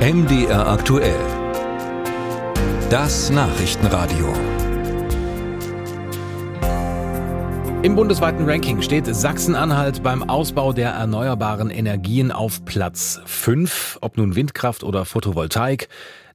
MDR aktuell. Das Nachrichtenradio. Im bundesweiten Ranking steht Sachsen-Anhalt beim Ausbau der erneuerbaren Energien auf Platz 5, ob nun Windkraft oder Photovoltaik.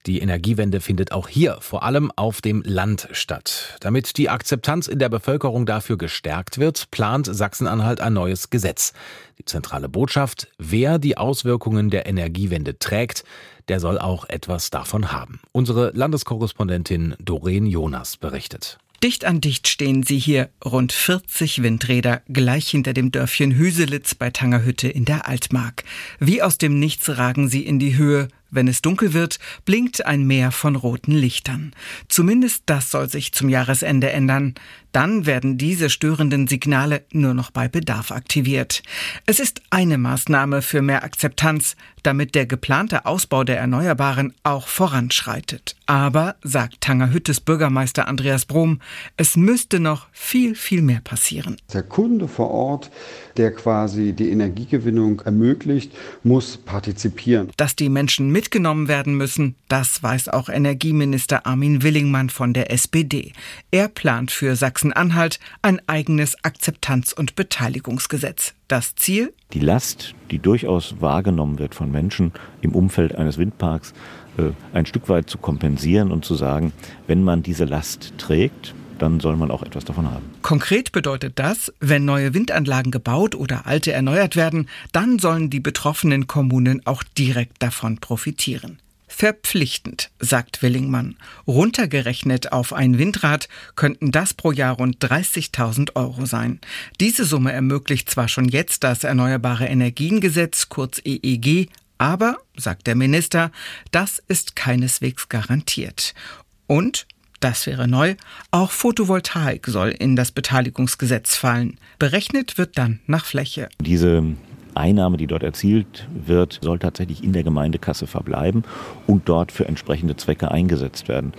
Die Energiewende findet auch hier vor allem auf dem Land statt. Damit die Akzeptanz in der Bevölkerung dafür gestärkt wird, plant Sachsen-Anhalt ein neues Gesetz. Die zentrale Botschaft, wer die Auswirkungen der Energiewende trägt, der soll auch etwas davon haben. Unsere Landeskorrespondentin Doreen Jonas berichtet. Dicht an dicht stehen sie hier, rund 40 Windräder, gleich hinter dem Dörfchen Hüselitz bei Tangerhütte in der Altmark. Wie aus dem Nichts ragen sie in die Höhe, wenn es dunkel wird, blinkt ein Meer von roten Lichtern. Zumindest das soll sich zum Jahresende ändern. Dann werden diese störenden Signale nur noch bei Bedarf aktiviert. Es ist eine Maßnahme für mehr Akzeptanz, damit der geplante Ausbau der Erneuerbaren auch voranschreitet. Aber, sagt Tangerhüttes Bürgermeister Andreas Brom, es müsste noch viel, viel mehr passieren. Der Kunde vor Ort, der quasi die Energiegewinnung ermöglicht, muss partizipieren. Dass die Menschen mitgenommen werden müssen, das weiß auch Energieminister Armin Willingmann von der SPD. Er plant für Sachsen-Anhalt ein eigenes Akzeptanz- und Beteiligungsgesetz. Das Ziel? Die Last, die durchaus wahrgenommen wird von Menschen im Umfeld eines Windparks, äh, ein Stück weit zu kompensieren und zu sagen, wenn man diese Last trägt, dann soll man auch etwas davon haben. Konkret bedeutet das, wenn neue Windanlagen gebaut oder alte erneuert werden, dann sollen die betroffenen Kommunen auch direkt davon profitieren. Verpflichtend, sagt Willingmann. Runtergerechnet auf ein Windrad könnten das pro Jahr rund 30.000 Euro sein. Diese Summe ermöglicht zwar schon jetzt das Erneuerbare Energiengesetz, kurz EEG, aber, sagt der Minister, das ist keineswegs garantiert. Und das wäre neu. Auch Photovoltaik soll in das Beteiligungsgesetz fallen. Berechnet wird dann nach Fläche. Diese Einnahme, die dort erzielt wird, soll tatsächlich in der Gemeindekasse verbleiben und dort für entsprechende Zwecke eingesetzt werden.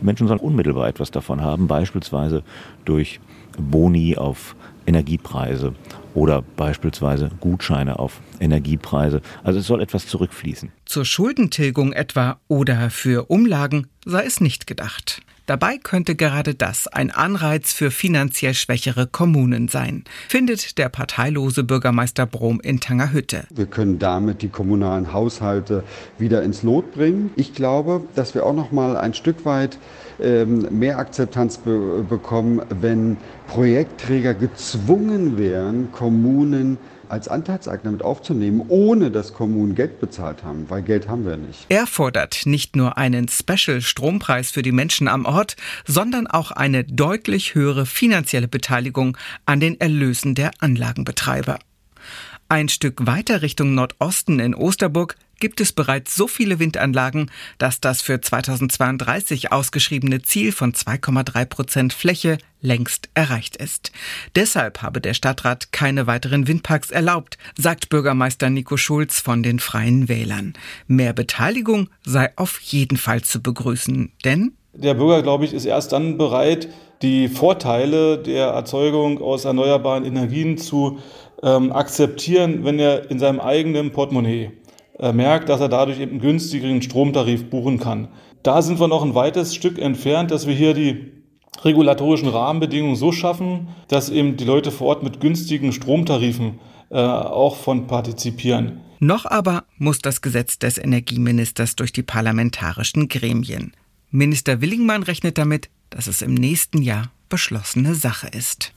Die Menschen sollen unmittelbar etwas davon haben, beispielsweise durch Boni auf Energiepreise oder beispielsweise Gutscheine auf Energiepreise. Also es soll etwas zurückfließen. Zur Schuldentilgung etwa oder für Umlagen sei es nicht gedacht. Dabei könnte gerade das ein Anreiz für finanziell schwächere Kommunen sein, findet der parteilose Bürgermeister Brom in Tangerhütte. Wir können damit die kommunalen Haushalte wieder ins Lot bringen. Ich glaube, dass wir auch noch mal ein Stück weit ähm, mehr Akzeptanz be bekommen, wenn Projektträger gezwungen wären, Kommunen als Anteilseigner mit aufzunehmen, ohne dass Kommunen Geld bezahlt haben, weil Geld haben wir nicht. Er fordert nicht nur einen Special-Strompreis für die Menschen am Ort, sondern auch eine deutlich höhere finanzielle Beteiligung an den Erlösen der Anlagenbetreiber. Ein Stück weiter Richtung Nordosten in Osterburg gibt es bereits so viele Windanlagen, dass das für 2032 ausgeschriebene Ziel von 2,3 Prozent Fläche längst erreicht ist. Deshalb habe der Stadtrat keine weiteren Windparks erlaubt, sagt Bürgermeister Nico Schulz von den Freien Wählern. Mehr Beteiligung sei auf jeden Fall zu begrüßen, denn der Bürger, glaube ich, ist erst dann bereit, die Vorteile der Erzeugung aus erneuerbaren Energien zu ähm, akzeptieren, wenn er in seinem eigenen Portemonnaie merkt, dass er dadurch eben einen günstigeren Stromtarif buchen kann. Da sind wir noch ein weites Stück entfernt, dass wir hier die regulatorischen Rahmenbedingungen so schaffen, dass eben die Leute vor Ort mit günstigen Stromtarifen äh, auch von partizipieren. Noch aber muss das Gesetz des Energieministers durch die parlamentarischen Gremien. Minister Willingmann rechnet damit, dass es im nächsten Jahr beschlossene Sache ist.